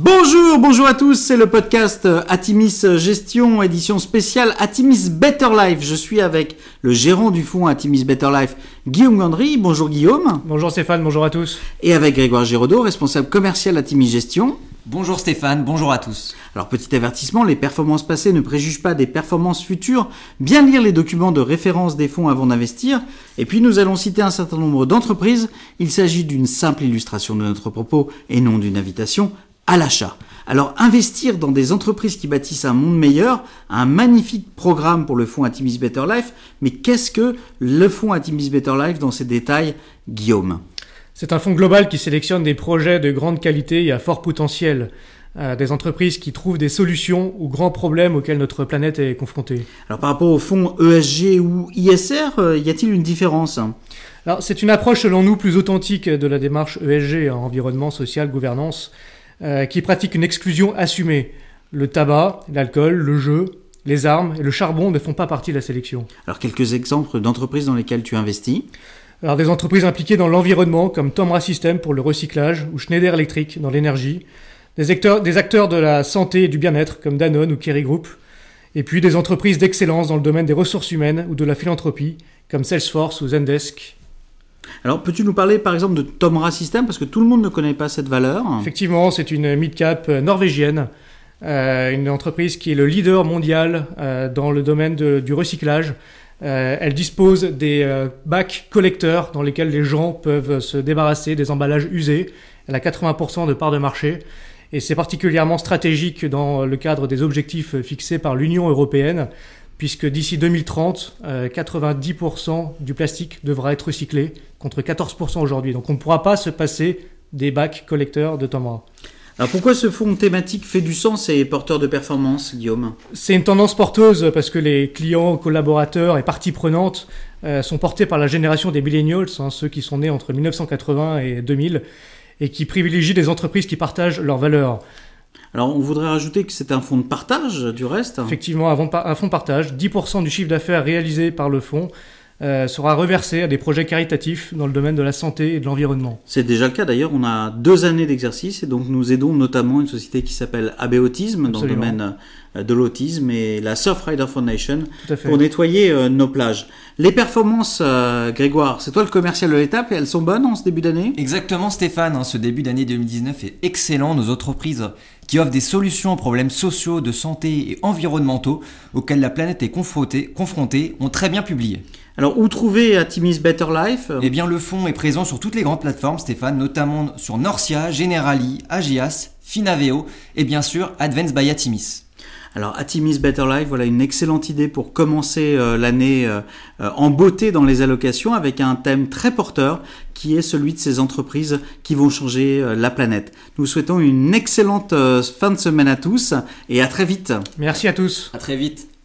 Bonjour, bonjour à tous, c'est le podcast Atimis Gestion, édition spéciale Atimis Better Life. Je suis avec le gérant du fonds Atimis Better Life, Guillaume Gandry. Bonjour Guillaume. Bonjour Stéphane, bonjour à tous. Et avec Grégoire Giraudot, responsable commercial Atimis Gestion. Bonjour Stéphane, bonjour à tous. Alors petit avertissement, les performances passées ne préjugent pas des performances futures. Bien lire les documents de référence des fonds avant d'investir. Et puis nous allons citer un certain nombre d'entreprises. Il s'agit d'une simple illustration de notre propos et non d'une invitation à l'achat. Alors investir dans des entreprises qui bâtissent un monde meilleur, un magnifique programme pour le fonds Atimis Better Life, mais qu'est-ce que le fonds Atimis Better Life dans ses détails, Guillaume? C'est un fonds global qui sélectionne des projets de grande qualité et à fort potentiel. Euh, des entreprises qui trouvent des solutions aux grands problèmes auxquels notre planète est confrontée. Alors par rapport au fonds ESG ou ISR, euh, y a-t-il une différence? Alors c'est une approche selon nous plus authentique de la démarche ESG, environnement, social, gouvernance. Euh, qui pratiquent une exclusion assumée. Le tabac, l'alcool, le jeu, les armes et le charbon ne font pas partie de la sélection. Alors quelques exemples d'entreprises dans lesquelles tu investis? Alors des entreprises impliquées dans l'environnement comme Tomra System pour le recyclage ou Schneider Electric dans l'énergie, des acteurs, des acteurs de la santé et du bien-être comme Danone ou Kerry Group, et puis des entreprises d'excellence dans le domaine des ressources humaines ou de la philanthropie comme Salesforce ou Zendesk alors, peux-tu nous parler par exemple de Tomra System? Parce que tout le monde ne connaît pas cette valeur Effectivement, c'est une mid-cap norvégienne, euh, une entreprise qui est le leader mondial euh, dans le domaine du recyclage. Euh, elle dispose des bacs collecteurs dans lesquels les gens peuvent se débarrasser des emballages usés. Elle a 80% de parts de marché. Et c'est particulièrement stratégique dans le cadre des objectifs fixés par l'Union européenne puisque d'ici 2030, 90% euh, du plastique devra être recyclé, contre 14% aujourd'hui. Donc on ne pourra pas se passer des bacs collecteurs de Tomra. Alors pourquoi ce fonds thématique fait du sens et est porteur de performance, Guillaume? C'est une tendance porteuse parce que les clients, collaborateurs et parties prenantes euh, sont portés par la génération des millennials, hein, ceux qui sont nés entre 1980 et 2000, et qui privilégient des entreprises qui partagent leurs valeurs. Alors, on voudrait rajouter que c'est un fonds de partage du reste. Effectivement, un fonds de partage. 10% du chiffre d'affaires réalisé par le fonds euh, sera reversé à des projets caritatifs dans le domaine de la santé et de l'environnement. C'est déjà le cas d'ailleurs. On a deux années d'exercice et donc nous aidons notamment une société qui s'appelle AB Autisme dans le domaine de l'autisme et la Surfrider Foundation pour nettoyer euh, nos plages. Les performances, Grégoire, c'est toi le commercial de l'étape et elles sont bonnes en ce début d'année? Exactement Stéphane, hein, ce début d'année 2019 est excellent. Nos entreprises qui offrent des solutions aux problèmes sociaux, de santé et environnementaux auxquels la planète est confrontée, confrontée ont très bien publié. Alors, où trouver Atimis Better Life? Eh bien, le fonds est présent sur toutes les grandes plateformes, Stéphane, notamment sur Norcia, Generali, Agias, Finaveo et bien sûr Advance by Atimis. Alors Atimis Better Life, voilà une excellente idée pour commencer euh, l'année euh, euh, en beauté dans les allocations avec un thème très porteur qui est celui de ces entreprises qui vont changer la planète. Nous souhaitons une excellente fin de semaine à tous et à très vite. Merci à tous. À très vite.